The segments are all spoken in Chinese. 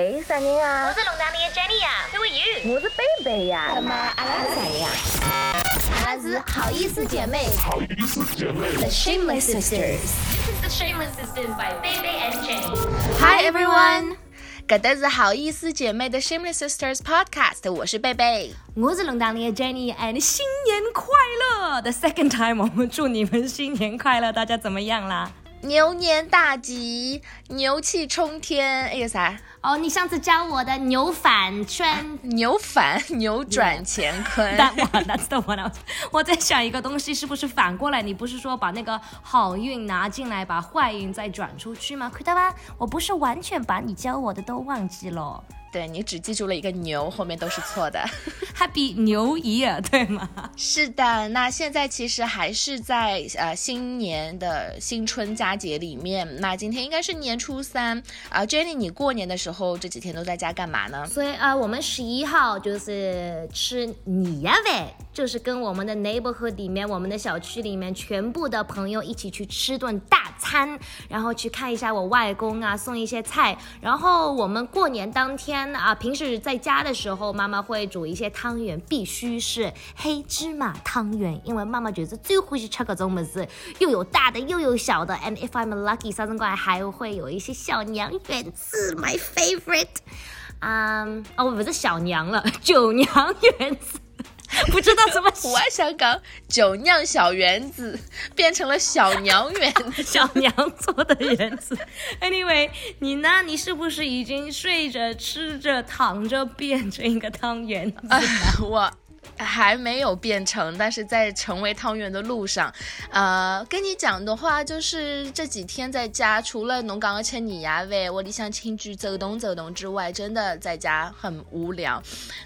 喂，啥人啊？我是龙达里的 Jenny 呀，Who are you？我是贝贝呀。他妈阿拉是谁呀？阿拉是好意思姐妹。好意思姐妹。The Shameless Sisters。This is the Shameless Sisters by Baby and Jenny. Hi everyone。搿搭是好意思姐妹的 Shameless Sisters Podcast，我是贝贝，我是龙当里的 Jenny，and 新年快乐！The second time，我们祝你们新年快乐，大家怎么样啦？牛年大吉，牛气冲天！哎呀啥？哦，你上次教我的扭反圈，扭反扭转乾坤。That's the one. 我在想一个东西是不是反过来？你不是说把那个好运拿进来，把坏运再转出去吗？看到吧，我不是完全把你教我的都忘记了。对你只记住了一个牛，后面都是错的。Happy New Year，对吗？是的，那现在其实还是在呃新年的新春佳节里面。那今天应该是年初三啊，Jenny，你过年的时候这几天都在家干嘛呢？所以啊，我们十一号就是吃年夜饭，就是跟我们的 neighborhood 里面，我们的小区里面全部的朋友一起去吃顿大餐，然后去看一下我外公啊，送一些菜。然后我们过年当天。啊，平时在家的时候，妈妈会煮一些汤圆，必须是黑芝麻汤圆，因为妈妈觉得最欢喜吃这种么子，又有大的又有小的。And if I'm lucky，三生怪还会有一些小娘圆子，my favorite。啊，哦，不是小娘了，九娘圆子。不知道怎么，我想讲酒酿小圆子变成了小娘圆，小娘做的圆子。Anyway，你呢？你是不是已经睡着、吃着、躺着变成一个汤圆？我还没有变成，但是在成为汤圆的路上。呃，跟你讲的话，就是这几天在家，除了农港而且你呀喂，我理想亲去走动走动之外，真的在家很无聊。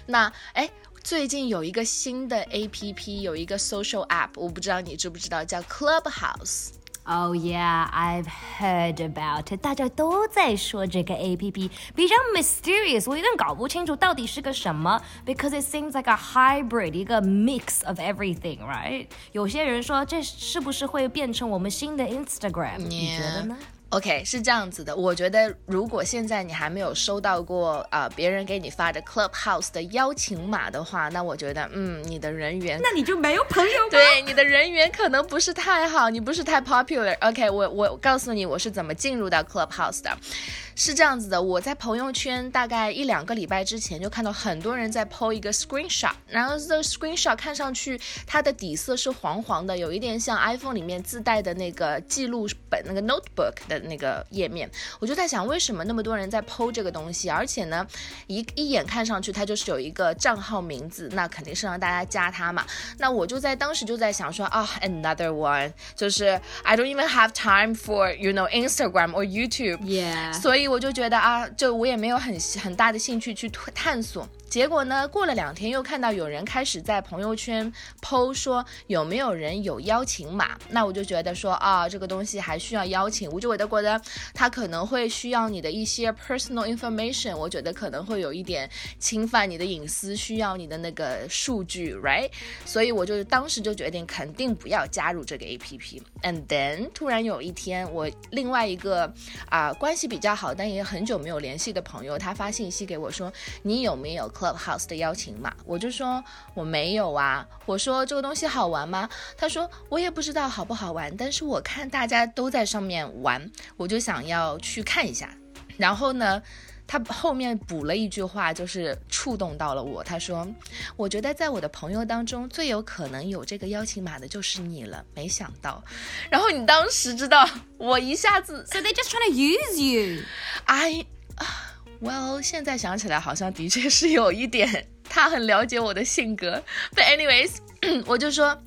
那哎。最近有一个新的 A P P，有一个 social app，我不知道你知不知道，叫 Clubhouse。Oh yeah, I've heard about it。大家都在说这个 A P P 比较 mysterious，我有点搞不清楚到底是个什么，because it seems like a hybrid，一个 mix of everything，right？有些人说这是不是会变成我们新的 Instagram？你觉得呢 ？OK，是这样子的，我觉得如果现在你还没有收到过啊别人给你发的 Clubhouse 的邀请码的话，那我觉得嗯你的人缘，那你就没有朋友吗？对，你的人缘可能不是太好，你不是太 popular。OK，我我告诉你我是怎么进入到 Clubhouse 的。是这样子的，我在朋友圈大概一两个礼拜之前就看到很多人在 po 一个 screenshot，然后这 screenshot 看上去它的底色是黄黄的，有一点像 iPhone 里面自带的那个记录本那个 notebook 的那个页面。我就在想，为什么那么多人在 po 这个东西？而且呢，一一眼看上去它就是有一个账号名字，那肯定是让大家加它嘛。那我就在当时就在想说啊，another one，就是 I don't even have time for you know Instagram or YouTube，yeah，所以。我就觉得啊，就我也没有很很大的兴趣去探索。结果呢？过了两天，又看到有人开始在朋友圈剖说有没有人有邀请码。那我就觉得说啊，这个东西还需要邀请。我就觉得觉得他可能会需要你的一些 personal information，我觉得可能会有一点侵犯你的隐私，需要你的那个数据，right？所以我就当时就决定肯定不要加入这个 app。And then 突然有一天，我另外一个啊关系比较好但也很久没有联系的朋友，他发信息给我说，你有没有？Clubhouse 的邀请码，我就说我没有啊。我说这个东西好玩吗？他说我也不知道好不好玩，但是我看大家都在上面玩，我就想要去看一下。然后呢，他后面补了一句话，就是触动到了我。他说，我觉得在我的朋友当中最有可能有这个邀请码的就是你了。没想到，然后你当时知道，我一下子，So they just trying to use you？I。Well，现在想起来好像的确是有一点，他很了解我的性格。But anyways，我就说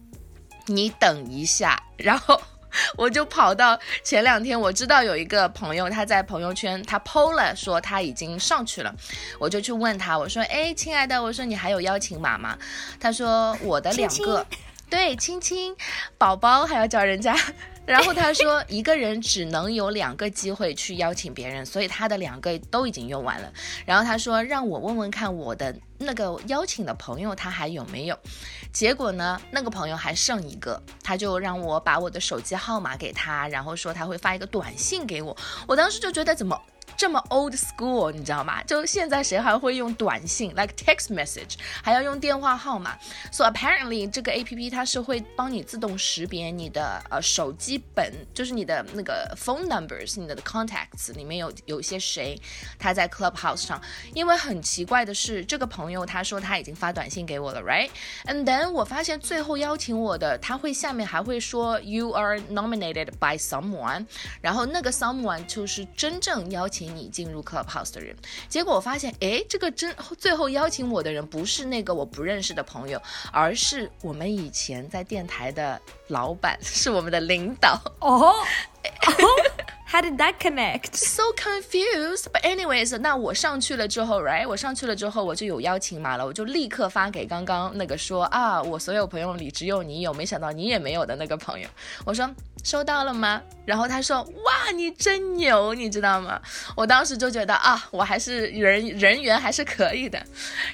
你等一下，然后我就跑到前两天，我知道有一个朋友他在朋友圈他 PO 了说他已经上去了，我就去问他，我说哎，亲爱的，我说你还有邀请码吗？他说我的两个，对，亲亲，宝宝还要叫人家。然后他说，一个人只能有两个机会去邀请别人，所以他的两个都已经用完了。然后他说，让我问问看我的那个邀请的朋友他还有没有。结果呢，那个朋友还剩一个，他就让我把我的手机号码给他，然后说他会发一个短信给我。我当时就觉得怎么？这么 old school，你知道吗？就现在谁还会用短信，like text message，还要用电话号码？So apparently 这个 A P P 它是会帮你自动识别你的呃手机本，就是你的那个 phone numbers，你的 contacts 里面有有些谁他在 Clubhouse 上。因为很奇怪的是，这个朋友他说他已经发短信给我了，right？And then 我发现最后邀请我的，他会下面还会说 You are nominated by someone，然后那个 someone 就是真正邀请你进入 Clubhouse 的人。结果我发现，哎，这个真最后邀请我的人不是那个我不认识的朋友，而是我们以前在电台的老板，是我们的领导。哦。How did that connect? So confused. But anyways，那我上去了之后，right？我上去了之后，我就有邀请码了，我就立刻发给刚刚那个说啊，我所有朋友里只有你有，没想到你也没有的那个朋友，我说。收到了吗？然后他说：“哇，你真牛，你知道吗？”我当时就觉得啊，我还是人人缘还是可以的。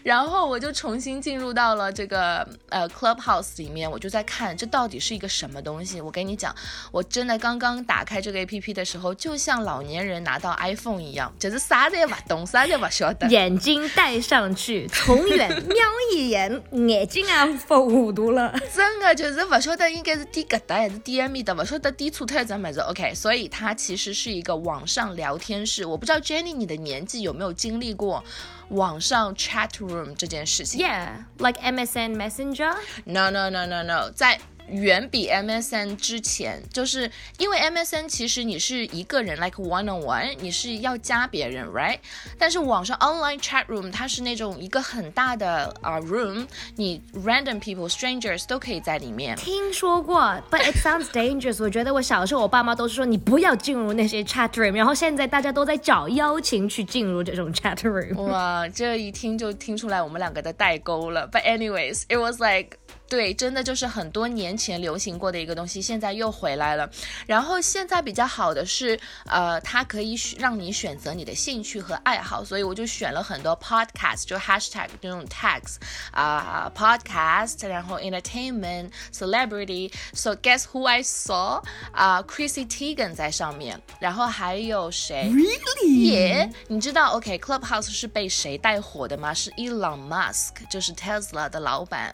然后我就重新进入到了这个呃 Clubhouse 里面，我就在看这到底是一个什么东西。我跟你讲，我真的刚刚打开这个 APP 的时候，就像老年人拿到 iPhone 一样，就是啥也不懂，啥也不晓得。眼睛戴上去，从远瞄一眼，眼睛啊糊糊涂了。真的就是不晓得应该是点搿搭还是点埃面的，不晓得点错特怎么子。OK，所以它其实是一个网上聊天室。我不知道 Jenny 你的年纪有没有经历过网上 chat room 这件事情？Yeah，like MSN Messenger。No no no no no，在。远比 MSN 之前，就是因为 MSN 其实你是一个人，like one on one，你是要加别人，right？但是网上 online chat room 它是那种一个很大的啊 room，你 random people strangers 都可以在里面。听说过，but it sounds dangerous。我觉得我小时候我爸妈都是说你不要进入那些 chat room，然后现在大家都在找邀请去进入这种 chat room。哇，这一听就听出来我们两个的代沟了。But anyways，it was like 对，真的就是很多年前流行过的一个东西，现在又回来了。然后现在比较好的是，呃，它可以让你选择你的兴趣和爱好，所以我就选了很多 podcast，就 hashtag 这种 tags 啊，podcast，然后 entertainment，celebrity。So guess who I saw？啊，Chrissy Teigen 在上面，然后还有谁？Really？Yeah，你知道？OK，Clubhouse 是被谁带火的吗？是 Elon Musk，就是 Tesla 的老板。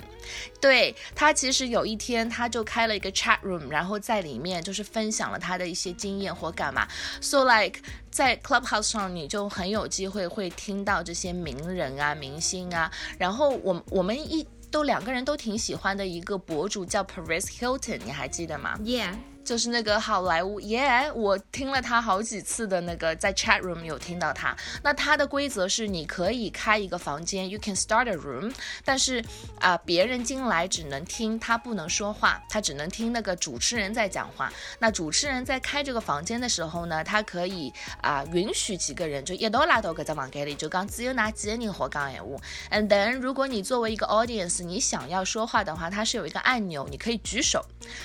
对他，其实有一天他就开了一个 chat room，然后在里面就是分享了他的一些经验或干嘛。So like 在 Clubhouse 上，你就很有机会会听到这些名人啊、明星啊。然后我我们一都两个人都挺喜欢的一个博主叫 Paris Hilton，你还记得吗？Yeah。就是那个好莱坞耶，我听了他好几次的那个在 chat room 有听到他。那他的规则是你可以开一个房间，you can start a room，但是啊，别人进来只能听，他不能说话，他只能听那个主持人在讲话。那主持人在开这个房间的时候呢，他可以啊允许几个人就一道拉到搿只房间里，就讲只有哪几个人好讲闲话。And then 如果你作为一个 audience，你想要说话的话，它是有一个按钮，你可以举手。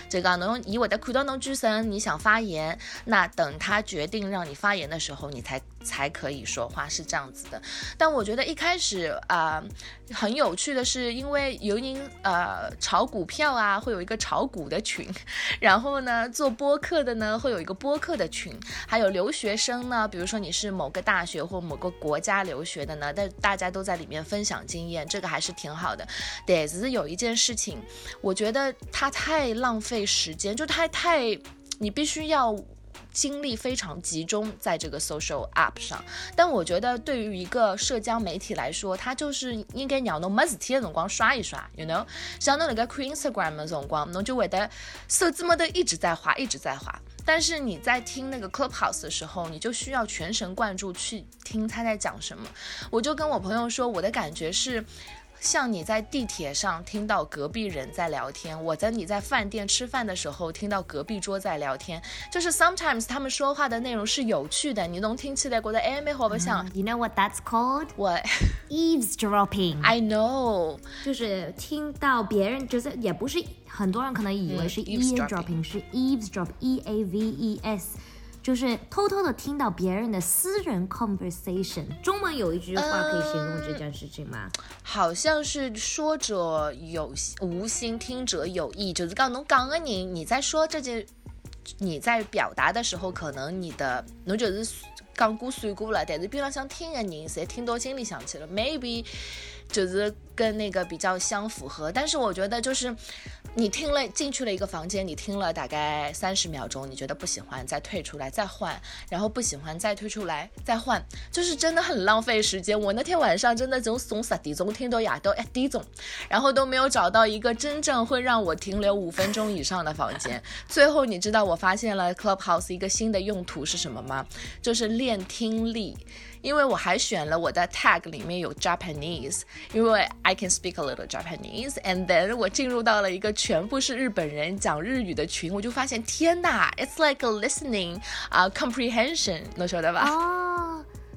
这个侬以我的看到。能举手，你想发言，那等他决定让你发言的时候，你才才可以说话，是这样子的。但我觉得一开始啊，很有趣的是，因为尤宁呃炒股票啊，会有一个炒股的群，然后呢做播客的呢会有一个播客的群，还有留学生呢，比如说你是某个大学或某个国家留学的呢，但大家都在里面分享经验，这个还是挺好的。但是有一件事情，我觉得他太浪费时间，就太太。你必须要精力非常集中在这个 social app 上，但我觉得对于一个社交媒体来说，它就是应该让侬没事体的辰光刷一刷，you know，像侬那个看 Instagram 的辰光，侬就会得手指么的一直在滑，一直在滑。但是你在听那个 Clubhouse 的时候，你就需要全神贯注去听他在讲什么。我就跟我朋友说，我的感觉是。像你在地铁上听到隔壁人在聊天，我在你在饭店吃饭的时候听到隔壁桌在聊天，就是 sometimes 他们说话的内容是有趣的，你能听起来觉得哎没好不像。You know what that's called? What? Eavesdropping. I know. 就是听到别人，就是也不是很多人可能以为是 eavesdropping，是 eavesdrop，e a v e s。就是偷偷的听到别人的私人 conversation。中文有一句话可以形容这件事情吗？好像是说者有无心，听者有意。就是刚侬讲的人，你在说这件你在表达的时候，可能你的侬就是讲过算过了，但是边浪向听的人侪听到心里想去了，maybe 就是跟那个比较相符合。但是我觉得就是你听了进去了一个房间，你听了大概三十秒钟，你觉得不喜欢，再退出来再换，然后不喜欢再退出来再换，就是真的很浪费时间。我那天晚上真的从从十点钟听到夜到一点钟，然后都没有找到一个真正会让我停留五分钟以上的房间。最后你知道我发现了 Clubhouse 一个新的用途是什么吗？就是练听力。因为我还选了我的 tag 里面有 Japanese，因为 I can speak a little Japanese，and then 我进入到了一个全部是日本人讲日语的群，我就发现天呐，it's like a listening 啊、comprehension，能晓得吧？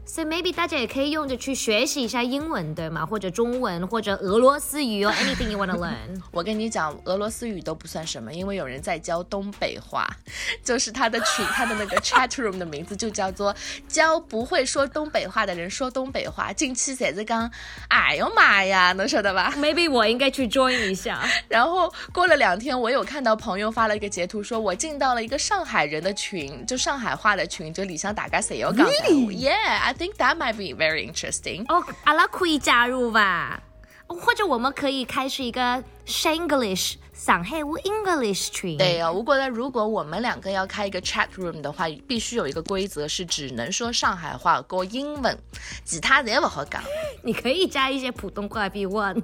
So maybe 大家也可以用着去学习一下英文，对吗？或者中文，或者俄罗斯语哦，anything you wanna learn。我跟你讲，俄罗斯语都不算什么，因为有人在教东北话，就是他的群，他的那个 chat room 的名字就叫做教不会说东北话的人说东北话。近期写着刚，哎呦妈呀，能晓得吧？Maybe 我应该去 join 一下。然后过了两天，我有看到朋友发了一个截图，说我进到了一个上海人的群，就上海话的群，就里向大家谁有讲？Yeah。Think that might be very interesting. 哦，阿拉可以加入吧，或者我们可以开始一个 Shanglish 上海话 English tree。对哦，我觉得如果我们两个要开一个 chat room 的话，必须有一个规则是只能说上海话和英文，其他侪不好讲。你可以加一些普通话 if you want，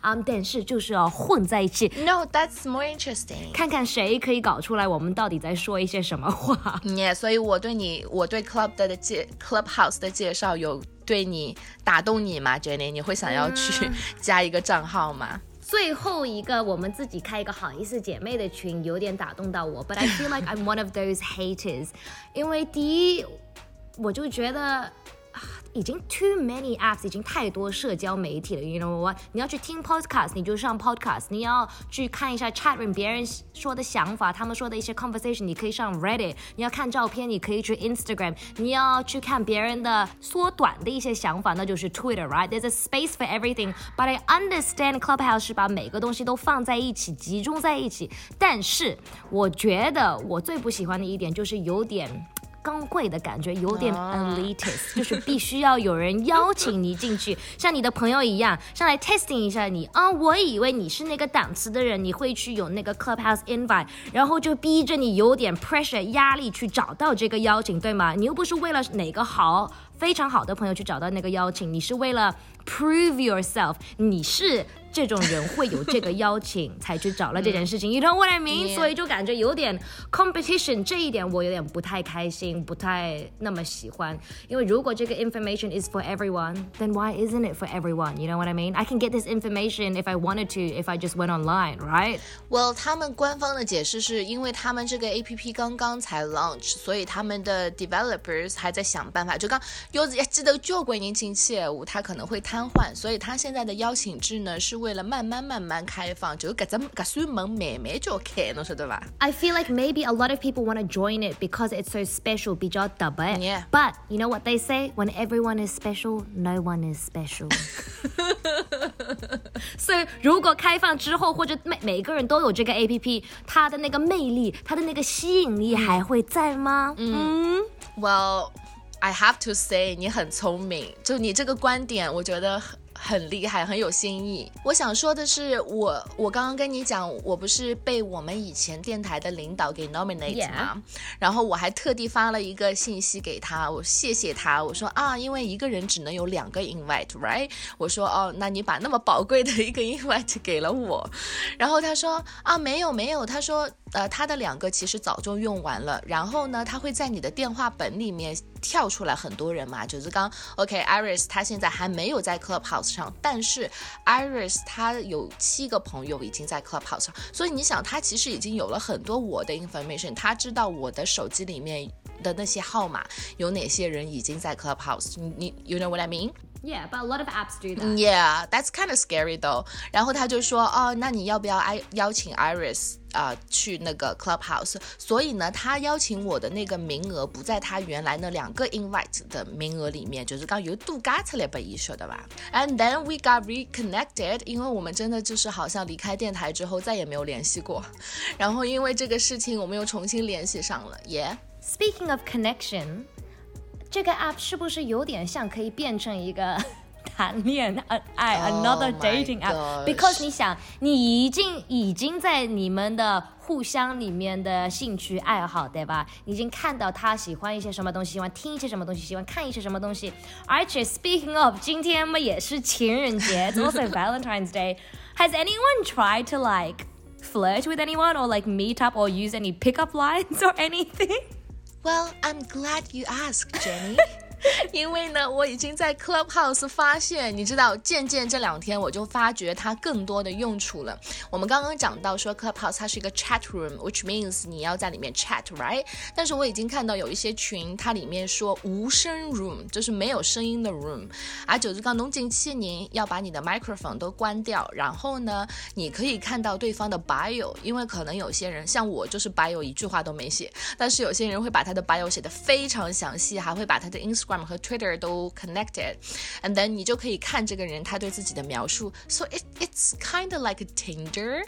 啊、um,，但是就是要混在一起。No, that's more interesting. 看看谁可以搞出来我们到底在说一些什么话。Yeah，所以我对你，我对 club 的介 clubhouse 的介绍有对你打动你吗，Jenny？你会想要去加一个账号吗？最后一个，我们自己开一个好意思姐妹的群，有点打动到我。But I feel like I'm one of those haters，因为第一，我就觉得。已经 too many apps，已经太多社交媒体了。You know what？你要去听 podcast，你就上 podcast；你要去看一下 chat room，别人说的想法，他们说的一些 conversation，你可以上 Reddit；你要看照片，你可以去 Instagram；你要去看别人的缩短的一些想法，那就是 Twitter，right？There's a space for everything。But I understand Clubhouse 是把每个东西都放在一起，集中在一起。但是我觉得我最不喜欢的一点就是有点。高贵的感觉有点 elitist，、就是必须要有人邀请你进去，像你的朋友一样，上来 testing 一下你啊、哦。我以为你是那个档次的人，你会去有那个 clubhouse invite，然后就逼着你有点 pressure 压力去找到这个邀请，对吗？你又不是为了哪个好非常好的朋友去找到那个邀请，你是为了 prove yourself，你是。这种人会有这个邀请才去找了这件事情，you know what I mean？. 所以就感觉有点 competition，这一点我有点不太开心，不太那么喜欢。因为如果这个 information is for everyone，then why isn't it for everyone？You know what I mean？I can get this information if I wanted to if I just went online，right？Well，他们官方的解释是因为他们这个 A P P 刚刚才 launch，所以他们的 developers 还在想办法。就刚有记得交关人进去业务，他可能会瘫痪，所以他现在的邀请制呢是为了慢慢慢慢开放，就搿只搿扇门慢慢就开，侬晓得吧？I feel like maybe a lot of people want to join it because it's so special，比较特别。Yeah. But you know what they say? When everyone is special, no one is special. 所以如果开放之后，或者每每个人都有这个 A P P，它的那个魅力，它的那个吸引力还会在吗？嗯 Well, I have to say，你很聪明，就你这个观点，我觉得很。厉害，很有新意。我想说的是，我我刚刚跟你讲，我不是被我们以前电台的领导给 nominate 吗.然后我还特地发了一个信息给他，我谢谢他，我说啊，因为一个人只能有两个 invite，right？我说哦，那你把那么宝贵的一个 invite 给了我，然后他说啊，没有没有，他说呃，他的两个其实早就用完了，然后呢，他会在你的电话本里面跳出来很多人嘛，就是刚 OK，Iris 他现在还没有在 Clubhouse 上，但是 Iris 他有七个朋友已经在 Clubhouse 上，所以你想，他其实已经有了很多我的 information，他知道我的手机里面的那些号码有哪些人已经在 Clubhouse，你你 You know what I mean？Yeah, but a lot of apps do that. Yeah, that's kind of scary though. 然后他就说，哦，那你要不要邀邀请 Iris 啊、去那个 Clubhouse？所以呢，他邀请我的那个名额不在他原来那两个 invite 的名额里面，就是刚有度假出来被一说的吧。And then we got reconnected，因为我们真的就是好像离开电台之后再也没有联系过。然后因为这个事情，我们又重新联系上了。Yeah。Speaking of connection，这个 app 是不是有点像可以变成一个谈恋爱 Oh another my dating app？ gosh Because 你想，你已经已经在你们的互相里面的兴趣爱好，对吧？你已经看到他喜欢一些什么东西，喜欢听一些什么东西，喜欢看一些什么东西。而且 speaking of，今天嘛也是情人节，It's also Valentine's Day。Has anyone tried to like flirt with anyone or like meet up or use any pickup lines or anything? Well, I'm glad you asked, Jenny. 因为呢，我已经在 Clubhouse 发现，你知道，渐渐这两天我就发觉它更多的用处了。我们刚刚讲到说 Clubhouse 它是一个 chat room，which means 你要在里面 chat，right？但是我已经看到有一些群，它里面说无声 room，就是没有声音的 room。啊，就是刚侬进去您要把你的 microphone 都关掉，然后呢，你可以看到对方的 bio，因为可能有些人像我就是 bio 一句话都没写，但是有些人会把他的 bio 写的非常详细，还会把他的 Instagram 和 Twitter 都 connected，and then 你就可以看这个人他对自己的描述，so it it's kind of like a Tinder。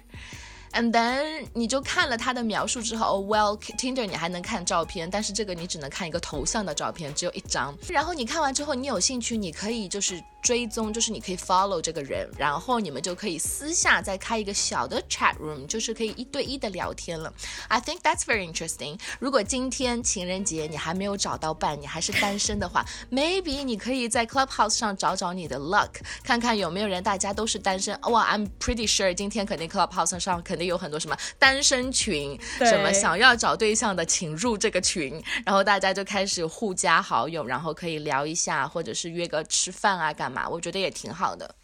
And then 你就看了他的描述之后，Oh well Tinder 你还能看照片，但是这个你只能看一个头像的照片，只有一张。然后你看完之后，你有兴趣，你可以就是追踪，就是你可以 follow 这个人，然后你们就可以私下再开一个小的 chat room，就是可以一对一的聊天了。I think that's very interesting。如果今天情人节你还没有找到伴，你还是单身的话，maybe 你可以在 Clubhouse 上找找你的 luck，看看有没有人大家都是单身。哇、i m pretty sure 今天肯定 Clubhouse 上肯定有很多什么单身群，什么想要找对象的请入这个群，然后大家就开始互加好友，然后可以聊一下，或者是约个吃饭啊，干嘛？我觉得也挺好的。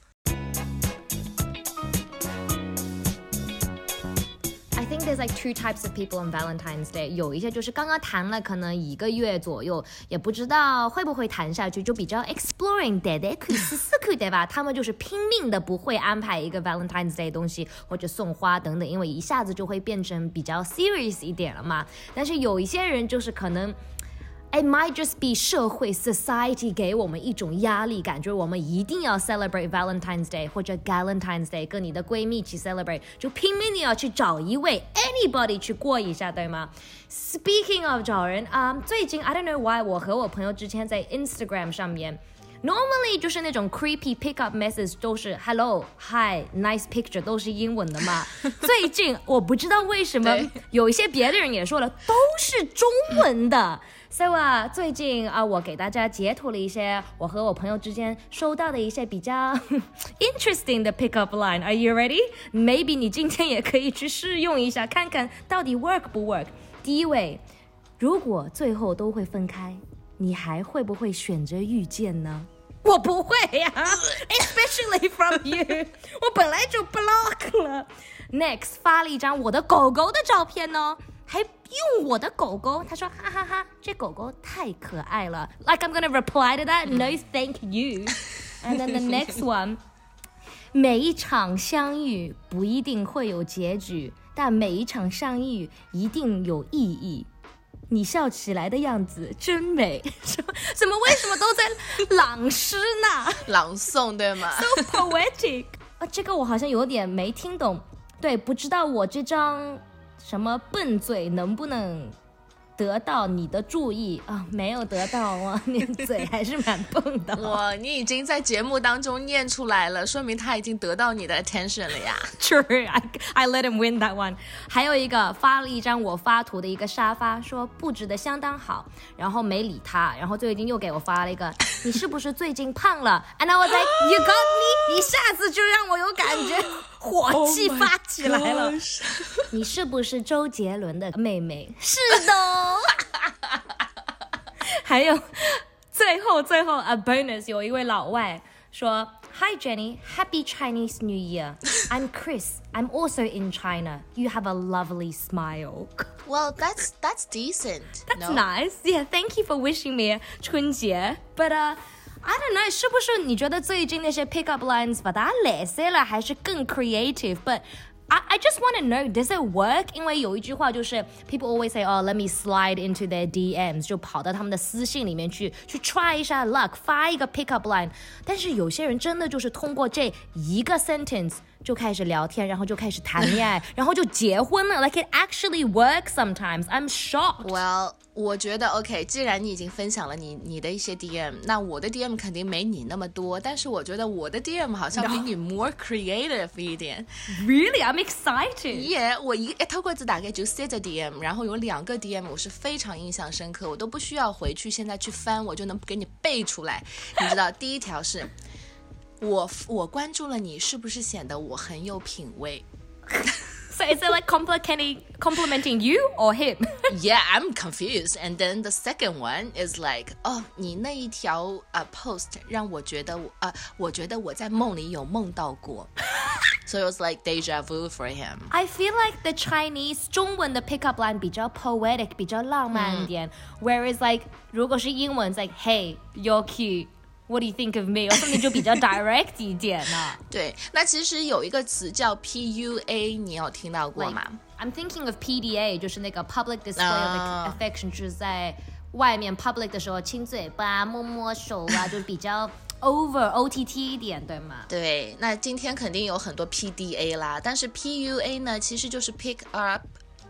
I think there's like two types of people on Valentine's Day。有一些就是刚刚谈了可能一个月左右，也不知道会不会谈下去，就比较 exploring 的的可以试试看，对吧？他们就是拼命的不会安排一个 Valentine's Day 东西或者送花等等，因为一下子就会变成比较 serious 一点了嘛。但是有一些人就是可能。It might just be 社会 society 给我们一种压力，感觉我们一定要 celebrate Valentine's Day 或者 Galentine's Day，跟你的闺蜜一起 celebrate，就拼命的要去找一位 anybody 去过一下，对吗？Speaking of 找人啊，um, 最近 I don't know why 我和我朋友之前在 Instagram 上面。Normally 就是那种 creepy pickup message 都是 hello hi nice picture 都是英文的嘛。最近我不知道为什么对有一些别的人也说了都是中文的。 So 啊，最近啊，我给大家截图了一些我和我朋友之间收到的一些比较 interesting 的 pickup line。Are you ready? Maybe 你今天也可以去试用一下，看看到底 work 不 work。第一位，如果最后都会分开，你还会不会选择遇见呢？我不会呀、especially from you，我本来就 block 了。Next 发了一张我的狗狗的照片呢，还用我的狗狗，他说哈哈哈这狗狗太可爱了。Like I'm gonna reply to that, no thank you. And then the next one. 每一场相遇不一定会有结局，但每一场相遇一定有意义。你笑起来的样子真美，什 么怎么为什么都在朗诗呢朗诵对吗？？So poetic 啊，这个我好像有点没听懂。对，不知道我这张什么笨嘴能不能得到你的注意啊？没有得到啊，你嘴还是蛮笨的。哇，你已经在节目当中念出来了，说明他已经得到你的 attention 了呀。True, I I let him win that one. 还有一个发了一张我发图的一个沙发，说布置的相当好，然后没理他，然后最近又给我发了一个，你是不是最近胖了？And I was like, you got me，一下子就让我有感觉火气发起来了。你是不是周杰伦的妹妹？是的哦。还有最后最后 a bonus，有一位老外说：“Hi Jenny, Happy Chinese New Year. I'm Chris. I'm also in China. You have a lovely smile. Well, that's that's decent. That's no? nice. Yeah, thank you for wishing me 春节. But uh, I don't know，是不是你觉得最近那些 pickup lines 把它来塞了，还是更 creative？But I I just want to know does it work？因为有一句话就是 people always say oh let me slide into their DMs，就跑到他们的私信里面去去 try 一下 luck，发一个 pickup line。但是有些人真的就是通过这一个 sentence。 就开始聊天，然后就开始谈恋爱，然后就结婚了。Like it actually works sometimes. I'm shocked. Well，我觉得 OK，既然你已经分享了你你的一些 DM，那我的 DM 肯定没你那么多，但是我觉得我的 DM 好像比你 more creative 一点。Really, I'm excited. 耶、我一一透过字大概就四个 DM，然后有两个 DM 我是非常印象深刻，我都不需要回去现在去翻，我就能给你背出来。你知道，第一条是。我我关注了你，是不是显得我很有品味 So is it like complicating, complimenting you or him? ？Yeah, I'm confused. And then the second one is like，哦，你那一条呃 post 让我觉得我呃，我觉得我在梦里有梦到过。So it was like deja vu for him. I feel like the Chinese 中文的 pickup line 比较 poetic，比较浪漫一点。Whereas like 如果是英文，it's like Hey, you're cute. What do you think of me? or something 就比较 direct 一点了。对，那其实有一个词叫 PUA，你有听到过吗？I'm thinking of PDA，就是那个 public display Ah. of affection，就是在外面 public 的时候亲嘴巴、摸摸手啊，就比较 over OTT 一点，对吗？对，那今天肯定有很多 PDA 啦，但是 PUA 呢，其实就是 pick up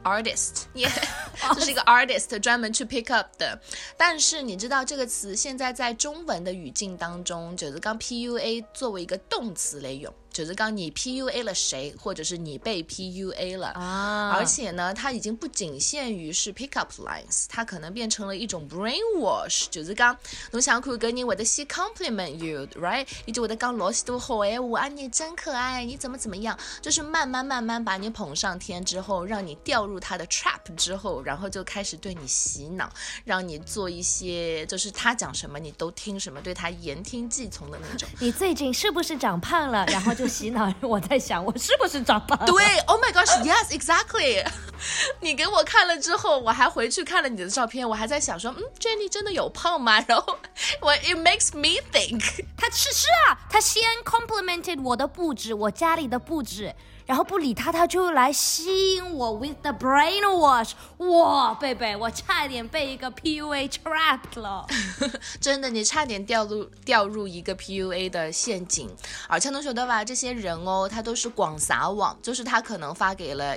artist，也、yeah, 就是一个 artist 专门去 pick up 的。但是你知道这个词现在在中文的语境当中，就是刚 PUA 作为一个动词来用。就是刚你 PUA 了谁，或者是你被 PUA 了啊而且呢，它已经不仅限于是 pickup lines，它可能变成了一种 brainwash。就是讲，侬想看搿人会得先 compliment you，right？伊就会得讲老许多好闲话啊，你真可爱，你怎么怎么样，就是慢慢慢慢把你捧上天之后，让你掉入他的 trap 之后，然后就开始对你洗脑，让你做一些就是他讲什么你都听什么，对他言听计从的那种。你最近是不是长胖了？然后就洗脑。我在想，我是不是长胖了？对，Oh my gosh，yes exactly。你给我看了之后，我还回去看了你的照片，我还在想说，嗯，Jenny 真的有胖吗？然后 我 it makes me think，他是是啊，他先 complimented 我的布置，我家里的布置，然后不理他，他就来吸引我 with the brainwash。哇，贝贝，我差点被一个 PUA trapped 了。真的，你差点掉入掉入一个 PUA 的陷阱。而且侬晓得吧，这些人哦，他都是广撒网，就是他可能发给了。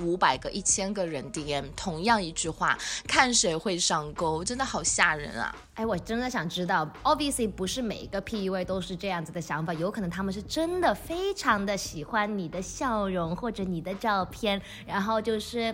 五百个、一千个人 DM 同样一句话，看谁会上钩，真的好吓人啊！哎，我真的想知道，obviously 不是每一个 PUA 都是这样子的想法，有可能他们是真的非常的喜欢你的笑容或者你的照片，然后就是。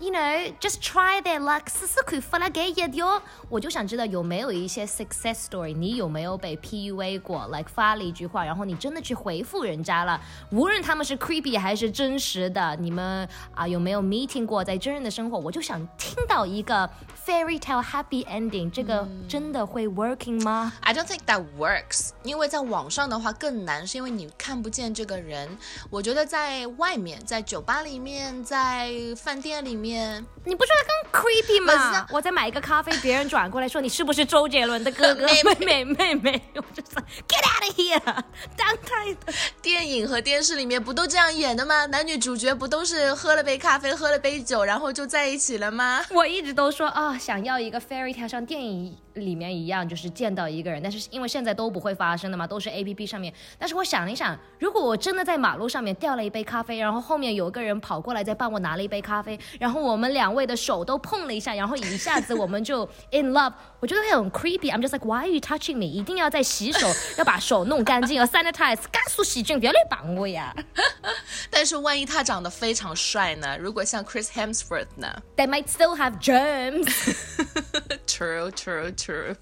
You know, just try their luck，试试看发了给一条。我就想知道有没有一些 success story，你有没有被 PUA 过？like 发了一句话，然后你真的去回复人家了，无论他们是 creepy 还是真实的，你们啊有没有 meeting 过在真人的生活？我就想听到一个 fairy tale happy ending，这个真的会 working 吗？I don't think that works，因为在网上的话更难，是因为你看不见这个人。我觉得在外面，在酒吧里面，在饭店里面，你不觉得更 creepy 吗啊？我在买一个咖啡，别人转过来说你是不是周杰伦的哥哥妹妹妹妹？我就说 get out of here，当态的。电影和电视里面不都这样演的吗？男女主角不都是喝了杯咖啡，喝了杯酒，然后就在一起了吗？我一直都说啊、想要一个 fairy tale 像电影里面一样，就是见到一个人，但是因为现在都不会发生的嘛，都是 A P P 上面。但是我想了一想，如果我真的在马路上面掉了一杯咖啡，然后后面有一个人跑过来再帮我拿了一杯咖啡，然后我们两位的手都碰了一下，然后一下子我们就 in love，我觉得会很 creepy。I'm just like why are you touching me？一定要在洗手，要把手弄干净，要 sanitize，加速细菌，不要来绑我呀。但是万一他长得非常帅呢？如果像 Chris Hemsworth 呢 They might still have germs。？True, true, true.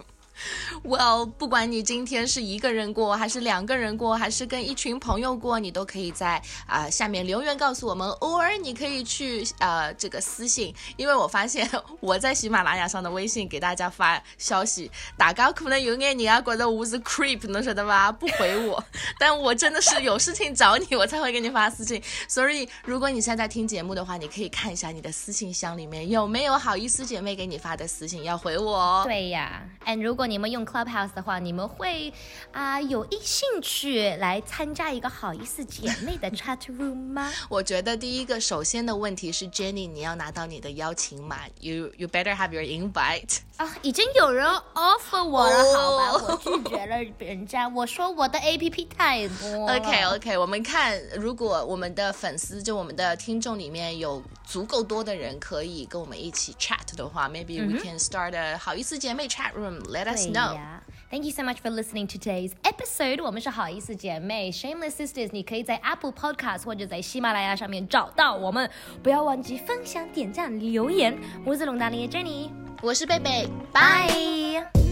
Well，不管你今天是一个人过，还是两个人过，还是跟一群朋友过，你都可以在啊、下面留言告诉我们，偶尔你可以去呃这个私信，因为我发现我在喜马拉雅上的微信给大家发消息，大家可能有眼人啊觉得我是 creep，能晓得吧？不回我，但我真的是有事情找你，我才会给你发私信。所以如果你现在听节目的话，你可以看一下你的私信箱里面有没有好意思姐妹给你发的私信，要回我哦。对呀，and 如果你们用 Clubhouse 的话，你们会啊、有一兴趣来参加一个好意思姐妹的 chat room 吗？我觉得第一个首先的问题是 Jenny，你要拿到你的邀请码，you you better have your invite。啊，已经有人 offer 我了，好吧，哦我拒绝了人家，我说我的 APP 太多了。OK OK，我们看，如果我们的粉丝就我们的听众里面有足够多的人可以跟我们一起 chat 的话、m a y b e we can start a 好意思姐妹 chat room. Let us know. 呀 Thank you so much for listening to today's episode。我们是好意思姐妹，Shameless Sisters。你可以在 Apple Podcast 或者在喜马拉雅上面找到我们。不要忘记分享、点赞、留言。我是龙达林的 Jenny，我是贝贝，拜。